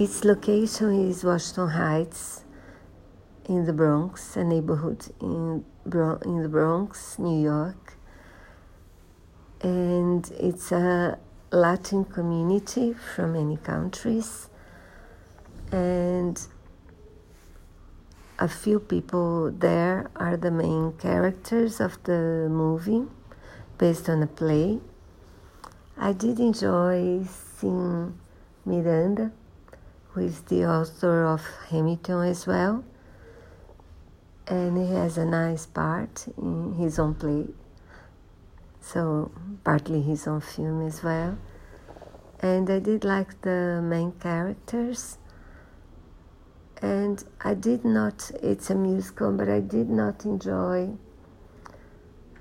Its location is Washington Heights in the Bronx, a neighborhood in, in the Bronx, New York. And it's a Latin community from many countries. And a few people there are the main characters of the movie based on a play. I did enjoy seeing Miranda, who is the author of Hamilton as well and he has a nice part in his own play, so partly his own film as well. And I did like the main characters, and I did not, it's a musical, but I did not enjoy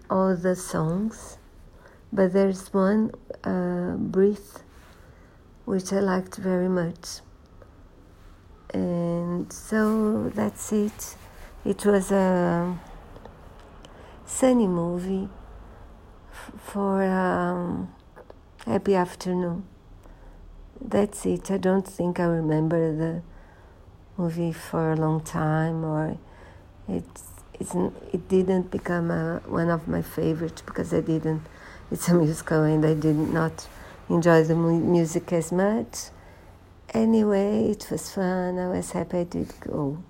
all the songs. But there's one, uh, Breathe, which I liked very much. So that's it. It was a sunny movie for a um, happy afternoon. That's it. I don't think I remember the movie for a long time, or it's, it's it didn't become a, one of my favorites because I didn't. It's a musical, and I did not enjoy the music as much. Anyway, it was fun. I was happy did go.